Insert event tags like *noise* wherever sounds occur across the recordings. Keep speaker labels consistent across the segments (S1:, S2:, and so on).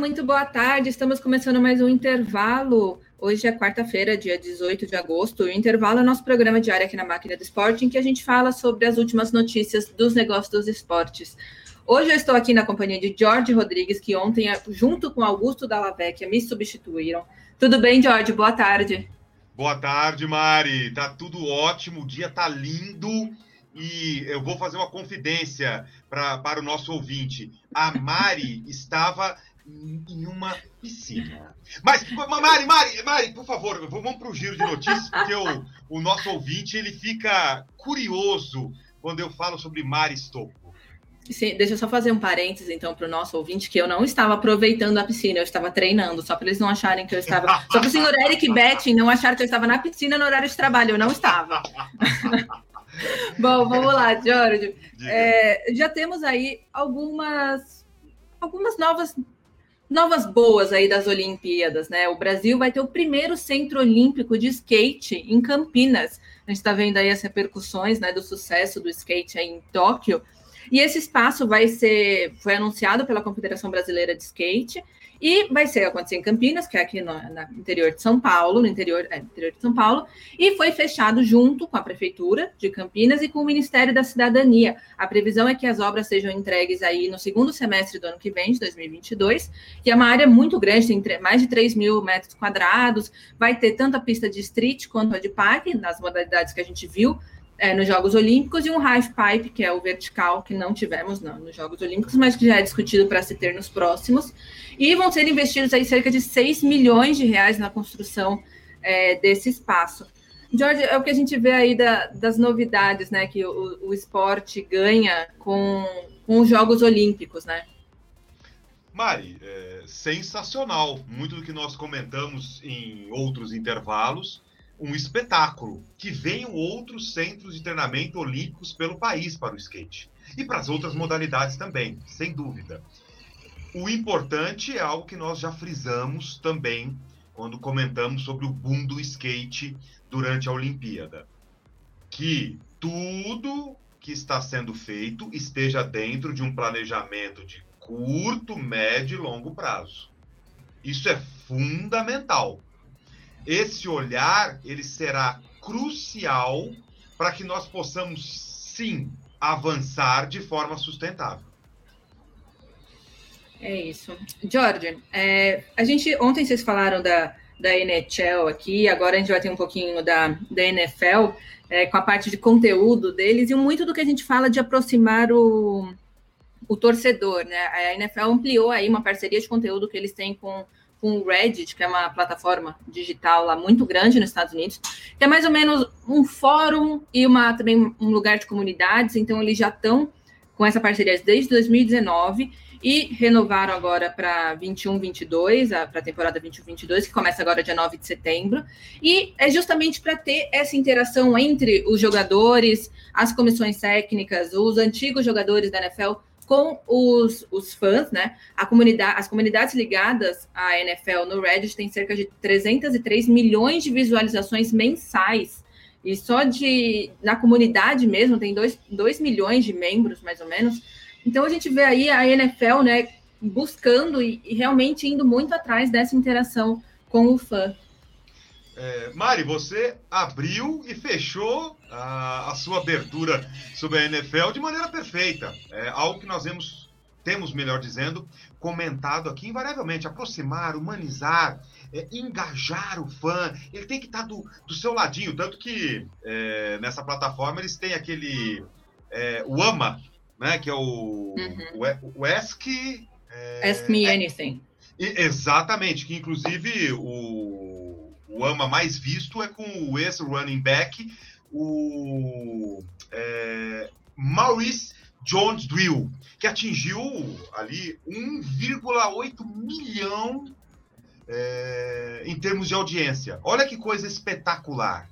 S1: muito boa tarde. Estamos começando mais um intervalo. Hoje é quarta-feira, dia 18 de agosto. O intervalo é nosso programa diário aqui na Máquina do Esporte, em que a gente fala sobre as últimas notícias dos negócios dos esportes. Hoje eu estou aqui na companhia de Jorge Rodrigues, que ontem, junto com Augusto Dallavecchia, me substituíram. Tudo bem, Jorge? Boa tarde.
S2: Boa tarde, Mari. Tá tudo ótimo, o dia tá lindo e eu vou fazer uma confidência pra, para o nosso ouvinte. A Mari *laughs* estava em uma piscina. Mas, Mari, Mari, Mari, por favor, vamos para o giro de notícias, porque o, o nosso ouvinte ele fica curioso quando eu falo sobre Mari Stocco.
S1: Sim, deixa eu só fazer um parênteses, então, para o nosso ouvinte, que eu não estava aproveitando a piscina, eu estava treinando, só para eles não acharem que eu estava. Só para o senhor Eric Betting não achar que eu estava na piscina no horário de trabalho, eu não estava. *laughs* Bom, vamos lá, Jorge. É, já temos aí algumas, algumas novas novas boas aí das Olimpíadas, né? O Brasil vai ter o primeiro centro olímpico de skate em Campinas. A gente está vendo aí as repercussões né, do sucesso do skate aí em Tóquio. E esse espaço vai ser, foi anunciado pela Confederação Brasileira de Skate e vai ser acontecer em Campinas, que é aqui no, interior de São Paulo, no interior, é, interior de São Paulo, e foi fechado junto com a Prefeitura de Campinas e com o Ministério da Cidadania. A previsão é que as obras sejam entregues aí no segundo semestre do ano que vem, de 2022, que é uma área muito grande, tem mais de 3 mil metros quadrados, vai ter tanto a pista de street quanto a de parque, nas modalidades que a gente viu, é, nos Jogos Olímpicos e um half pipe, que é o vertical, que não tivemos não, nos Jogos Olímpicos, mas que já é discutido para se ter nos próximos. E vão ser investidos aí cerca de 6 milhões de reais na construção é, desse espaço. Jorge, é o que a gente vê aí da, das novidades, né, que o, o esporte ganha com, com os Jogos Olímpicos, né?
S2: Mari, é sensacional. Muito do que nós comentamos em outros intervalos um espetáculo, que venham outros centros de treinamento olímpicos pelo país para o skate. E para as outras modalidades também, sem dúvida. O importante é algo que nós já frisamos também quando comentamos sobre o boom do skate durante a Olimpíada. Que tudo que está sendo feito esteja dentro de um planejamento de curto, médio e longo prazo. Isso é fundamental esse olhar ele será crucial para que nós possamos sim avançar de forma sustentável.
S1: É isso. Jorge, é, a gente ontem vocês falaram da, da NHL aqui, agora a gente vai ter um pouquinho da, da NFL, é, com a parte de conteúdo deles, e muito do que a gente fala de aproximar o, o torcedor, né? A NFL ampliou aí uma parceria de conteúdo que eles têm com com o Reddit, que é uma plataforma digital lá muito grande nos Estados Unidos, que é mais ou menos um fórum e uma também um lugar de comunidades, então eles já estão com essa parceria desde 2019 e renovaram agora para 21 22, para a temporada 21 22, que começa agora dia 9 de setembro, e é justamente para ter essa interação entre os jogadores, as comissões técnicas, os antigos jogadores da NFL com os, os fãs, né? A comunidade, as comunidades ligadas à NFL no Reddit têm cerca de 303 milhões de visualizações mensais. E só de na comunidade mesmo tem 2 milhões de membros, mais ou menos. Então a gente vê aí a NFL, né, buscando e, e realmente indo muito atrás dessa interação com o fã.
S2: É, Mari, você abriu e fechou a, a, sua abertura sobre a NFL de maneira perfeita. É algo que nós vemos, temos, melhor dizendo, comentado aqui invariavelmente. Aproximar, humanizar, é, engajar o fã. Ele tem que estar do, do seu ladinho. Tanto que é, nessa plataforma eles têm aquele. É, o AMA, né? Que é o, uhum. o, o Ask.
S1: É, Ask Me Anything.
S2: Exatamente, que inclusive o o AMA mais visto é com o ex-running back, o é, Maurice Jones Drill, que atingiu ali 1,8 milhão é, em termos de audiência. Olha que coisa espetacular.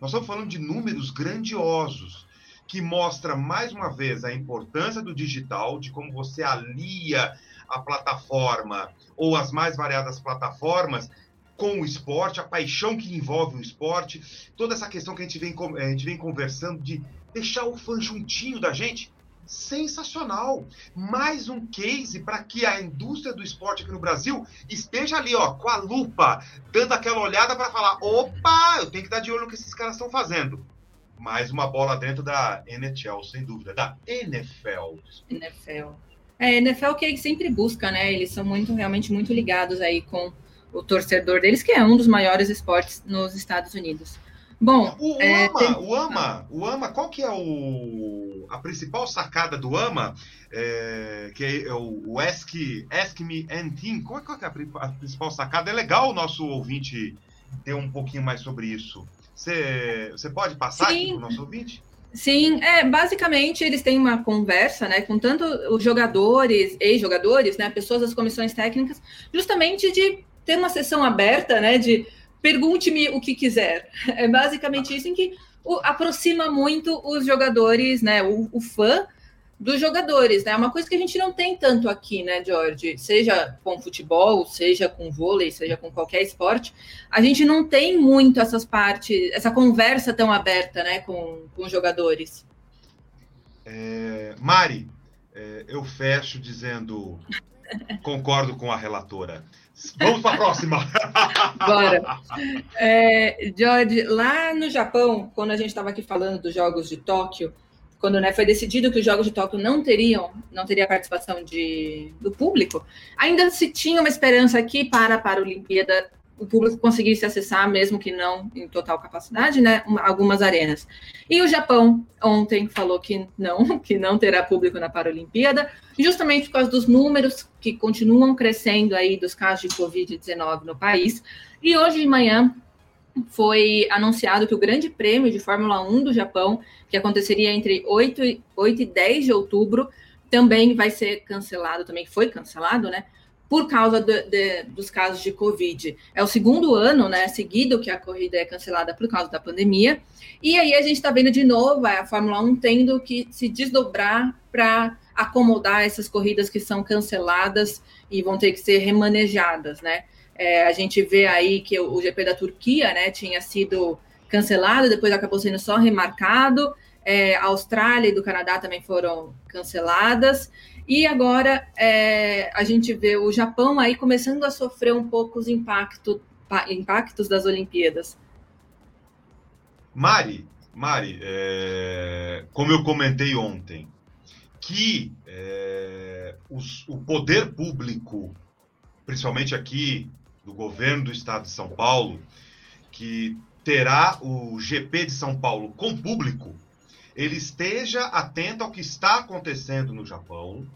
S2: Nós estamos falando de números grandiosos que mostra mais uma vez a importância do digital, de como você alia a plataforma ou as mais variadas plataformas com o esporte, a paixão que envolve o esporte, toda essa questão que a gente vem, a gente vem conversando de deixar o fã juntinho da gente. sensacional. Mais um case para que a indústria do esporte aqui no Brasil esteja ali, ó, com a lupa, dando aquela olhada para falar: opa, eu tenho que dar de olho no que esses caras estão fazendo. Mais uma bola dentro da NHL, sem dúvida, da NFL.
S1: NFL. É, NFL que sempre busca, né? Eles são muito, realmente muito ligados aí com o torcedor deles, que é um dos maiores esportes nos Estados Unidos. Bom,
S2: o é, AMA, tem... o AMA, o AMA, qual que é o a principal sacada do AMA, é, que é o, o Ask, Ask Me Anything, qual, qual que é a, a, principal sacada? É legal o nosso ouvinte ter um pouquinho mais sobre isso. Você pode passar Sim. aqui para o nosso ouvinte?
S1: Sim, é, basicamente eles têm uma conversa, né, com tanto os jogadores, ex-jogadores, né, pessoas das comissões técnicas, justamente de ter uma sessão aberta, né, de pergunte-me o que quiser. *laughs* É basicamente isso em que o, aproxima muito os jogadores, né? O, o, fã dos jogadores, né? É uma coisa que a gente não tem tanto aqui, né, George? Seja com futebol, seja com vôlei, seja com qualquer esporte, a gente não tem muito essas partes, essa conversa tão aberta, né, com, com os jogadores.
S2: É, Mari, é, eu fecho dizendo concordo com a relatora. Vamos para a próxima. *laughs*
S1: Bora. É, George, lá no Japão, quando a gente estava aqui falando dos Jogos de Tóquio, quando né, foi decidido que os Jogos de Tóquio não teriam, não teria participação de, do público, ainda se tinha uma esperança aqui para a Paralimpíada o público conseguisse acessar, mesmo que não em total capacidade, né, algumas arenas. E o Japão ontem falou que não, *laughs* que não terá público na Paralimpíada, justamente por causa dos números que continuam crescendo aí dos casos de Covid-19 no país. E hoje de manhã foi anunciado que o Grande Prêmio de Fórmula 1 do Japão, que aconteceria entre 8 e, 8 e 10 de outubro, também vai ser cancelado, também foi cancelado, né? Por causa de, de, dos casos de Covid. É o segundo ano né, seguido que a corrida é cancelada por causa da pandemia. E aí a gente está vendo de novo a Fórmula 1 tendo que se desdobrar para acomodar essas corridas que são canceladas e vão ter que ser remanejadas, né? É, a gente vê aí que o, o GP da Turquia, né, tinha sido cancelado, depois acabou sendo só remarcado. É, a Austrália e do Canadá também foram canceladas. E agora é, a gente vê o Japão aí começando a sofrer um pouco os impacto, impactos das Olimpíadas.
S2: Mari, Mari, é, como eu comentei ontem, que é, os, o poder público, principalmente aqui do governo do estado de São Paulo, que terá o GP de São Paulo com público, ele esteja atento ao que está acontecendo no Japão,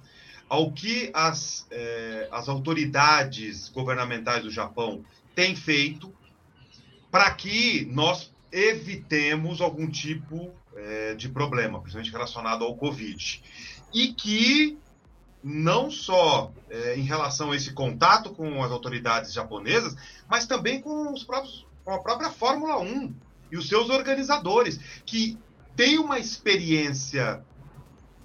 S2: ao que as, eh, as autoridades governamentais do Japão têm feito para que nós evitemos algum tipo eh, de problema, principalmente relacionado ao Covid. E que não só eh, em relação a esse contato com as autoridades japonesas, mas também com os próprios com a própria Fórmula 1 e os seus organizadores, que tem uma experiência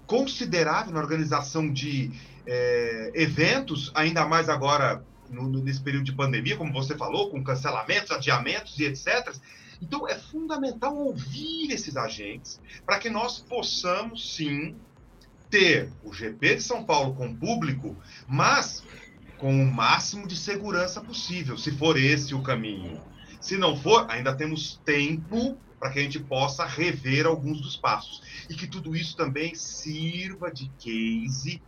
S2: considerável na organização de é, eventos, ainda mais agora no, nesse período de pandemia, como você falou, com cancelamentos, adiamentos e etc. Então é fundamental ouvir esses agentes para que nós possamos sim ter o GP de São Paulo com público, mas com o máximo de segurança possível, se for esse o caminho. Se não for, ainda temos tempo para que a gente possa rever alguns dos passos. E que tudo isso também sirva de case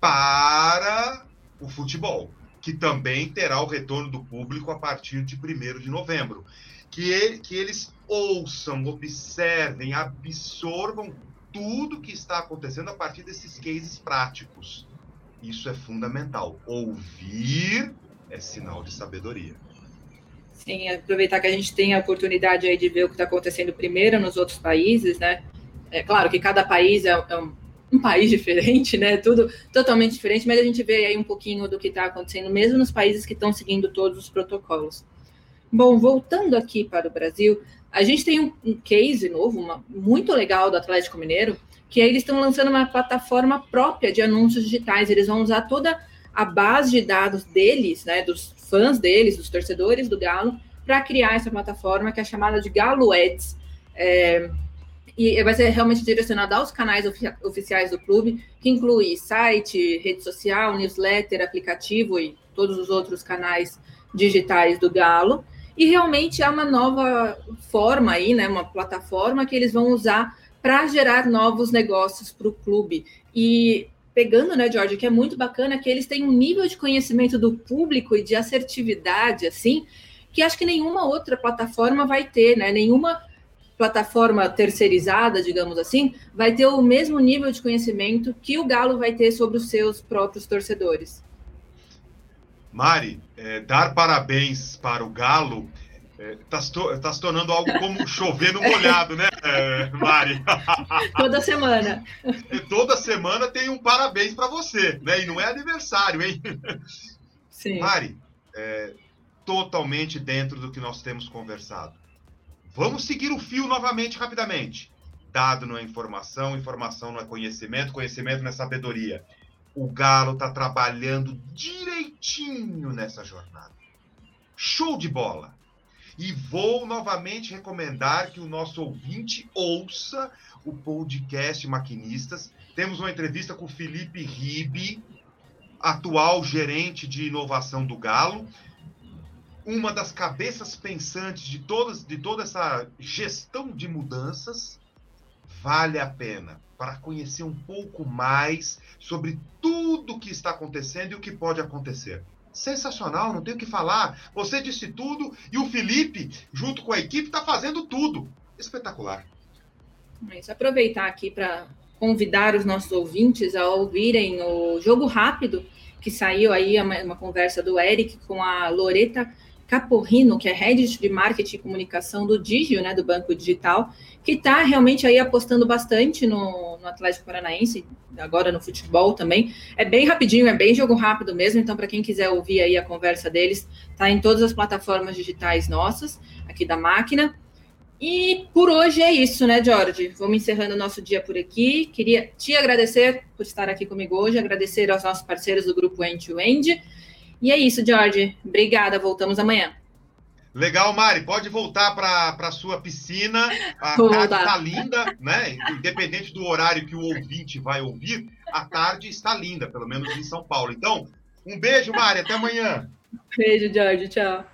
S2: para o futebol, que também terá o retorno do público a partir de 1 de novembro. Que, ele, que eles ouçam, observem, absorvam tudo que está acontecendo a partir desses cases práticos. Isso é fundamental. Ouvir é sinal de sabedoria.
S1: Sim, aproveitar que a gente tem a oportunidade aí de ver o que está acontecendo primeiro nos outros países, né? É claro que cada país é, é um, um, país *laughs* diferente, né? Tudo totalmente diferente, mas a gente vê aí um pouquinho do que está acontecendo, mesmo nos países que estão seguindo todos os protocolos. Bom, voltando aqui para o Brasil, a gente tem um, um case novo, uma, muito legal do Atlético Mineiro, que eles estão lançando uma plataforma própria de anúncios digitais. Eles vão usar toda a base de dados deles, né, dos fãs deles, dos torcedores do Galo, para criar essa plataforma que é chamada de Galo Ads. É, e vai ser realmente direcionado aos canais oficiais do clube, que inclui site, rede social, newsletter, aplicativo e todos os outros canais digitais do Galo. E realmente é uma nova forma aí, né, uma plataforma que eles vão usar para gerar novos negócios para o clube. E pegando, né, George, que é muito bacana que eles têm um nível de conhecimento do público e de assertividade, assim, que acho que nenhuma outra plataforma vai ter, né? Nenhuma plataforma terceirizada, digamos assim, vai ter o mesmo nível de conhecimento que o Galo vai ter sobre os seus próprios torcedores.
S2: Mari, é, dar parabéns para o Galo está é, se, tá se tornando algo como chover no molhado, né, Mari? *laughs*
S1: Toda semana.
S2: Toda semana tem um parabéns para você, né? E não é aniversário, hein? Sim. Mari, é, totalmente dentro do que nós temos conversado. Vamos seguir o fio novamente, rapidamente. Dado não é informação, informação não é conhecimento, conhecimento não é sabedoria. O Galo está trabalhando direitinho nessa jornada. Show de bola! E vou novamente recomendar que o nosso ouvinte ouça o podcast Maquinistas. Temos uma entrevista com o Felipe Ribe, atual gerente de inovação do Galo uma das cabeças pensantes de, todas, de toda essa gestão de mudanças, vale a pena para conhecer um pouco mais sobre tudo o que está acontecendo e o que pode acontecer. Sensacional, não tenho o que falar. Você disse tudo e o Felipe, junto com a equipe, está fazendo tudo. Espetacular.
S1: Mas aproveitar aqui para convidar os nossos ouvintes a ouvirem o Jogo Rápido, que saiu aí uma, uma conversa do Eric com a Loreta Caporrino, que é Head de Marketing e Comunicação do Digio, né, do Banco Digital, que está realmente aí apostando bastante no, no, Atlético Paranaense, agora no futebol também. É bem rapidinho, é bem jogo rápido mesmo, então para quem quiser ouvir aí a conversa deles, tá em todas as plataformas digitais nossas, aqui da máquina. E por hoje é isso, né, Jorge? Vamos encerrando o nosso dia por aqui. Queria te agradecer por estar aqui comigo hoje, agradecer aos nossos parceiros do grupo End to End. E é isso, Jorge. Obrigada. Voltamos amanhã.
S2: Legal, Mari. Pode voltar para a sua piscina. A Vou tarde está linda, né? Independente do horário que o ouvinte vai ouvir, a tarde está linda, pelo menos em São Paulo. Então, um beijo, Mari. Até amanhã.
S1: Beijo, Jorge. Tchau.